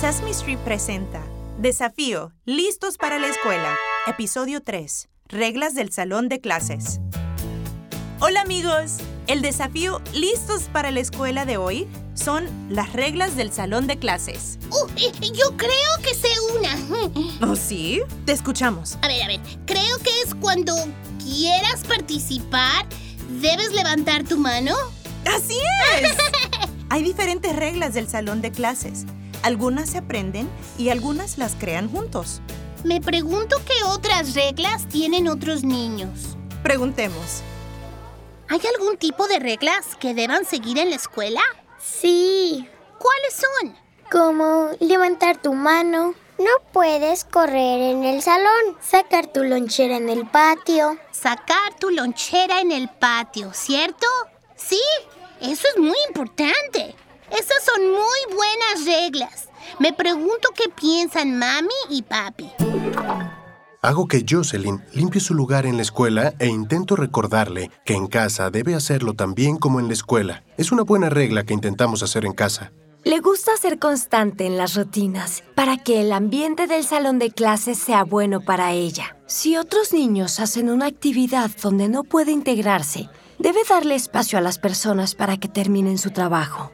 Sesame Street presenta Desafío, listos para la escuela. Episodio 3. Reglas del salón de clases. Hola amigos, el desafío listos para la escuela de hoy son las reglas del salón de clases. Uh, yo creo que sé una. ¿Oh sí? Te escuchamos. A ver, a ver, creo que es cuando quieras participar, debes levantar tu mano. ¡Así es! Hay diferentes reglas del salón de clases. Algunas se aprenden y algunas las crean juntos. Me pregunto qué otras reglas tienen otros niños. Preguntemos. ¿Hay algún tipo de reglas que deban seguir en la escuela? Sí, ¿Cuáles son? como levantar tu mano. No puedes correr en el salón, sacar tu lonchera en el patio. Sacar tu lonchera en el patio, ¿cierto? Sí, eso es muy importante. Esas son muy buenas reglas. Me pregunto qué piensan mami y papi. Hago que Jocelyn limpie su lugar en la escuela e intento recordarle que en casa debe hacerlo tan bien como en la escuela. Es una buena regla que intentamos hacer en casa. Le gusta ser constante en las rutinas para que el ambiente del salón de clases sea bueno para ella. Si otros niños hacen una actividad donde no puede integrarse, debe darle espacio a las personas para que terminen su trabajo.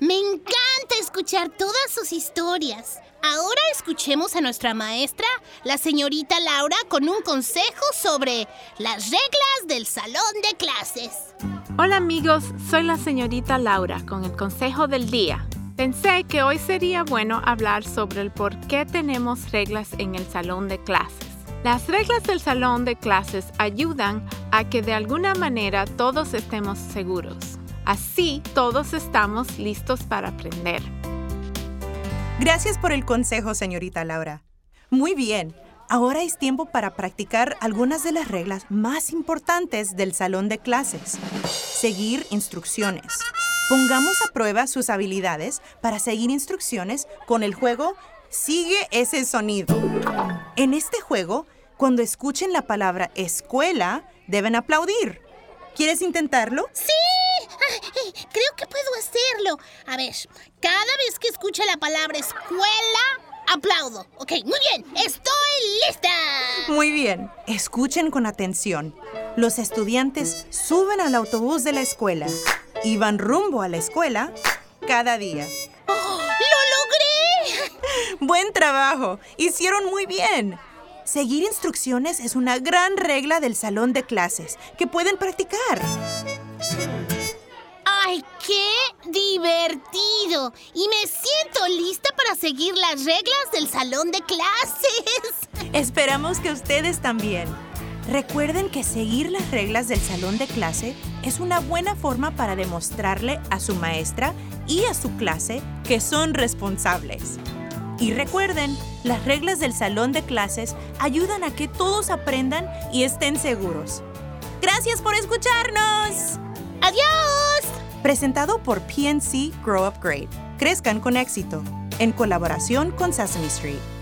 Me encanta escuchar todas sus historias. Ahora escuchemos a nuestra maestra, la señorita Laura, con un consejo sobre las reglas del salón de clases. Hola amigos, soy la señorita Laura con el consejo del día. Pensé que hoy sería bueno hablar sobre el por qué tenemos reglas en el salón de clases. Las reglas del salón de clases ayudan a que de alguna manera todos estemos seguros. Así todos estamos listos para aprender. Gracias por el consejo, señorita Laura. Muy bien. Ahora es tiempo para practicar algunas de las reglas más importantes del salón de clases. Seguir instrucciones. Pongamos a prueba sus habilidades para seguir instrucciones con el juego Sigue ese sonido. En este juego, cuando escuchen la palabra escuela, deben aplaudir. ¿Quieres intentarlo? ¡Sí! Ay, creo que puedo hacerlo. A ver, cada vez que escuche la palabra escuela, aplaudo. Ok, muy bien. Estoy lista. Muy bien. Escuchen con atención. Los estudiantes suben al autobús de la escuela y van rumbo a la escuela cada día. ¡Oh, ¡Lo logré! Buen trabajo. Hicieron muy bien. Seguir instrucciones es una gran regla del salón de clases que pueden practicar. ¡Ay, qué divertido! Y me siento lista para seguir las reglas del salón de clases. Esperamos que ustedes también. Recuerden que seguir las reglas del salón de clase es una buena forma para demostrarle a su maestra y a su clase que son responsables. Y recuerden, las reglas del salón de clases ayudan a que todos aprendan y estén seguros. Gracias por escucharnos. ¡Adiós! Presentado por PNC Grow Up Great. Crezcan con éxito. En colaboración con Sesame Street.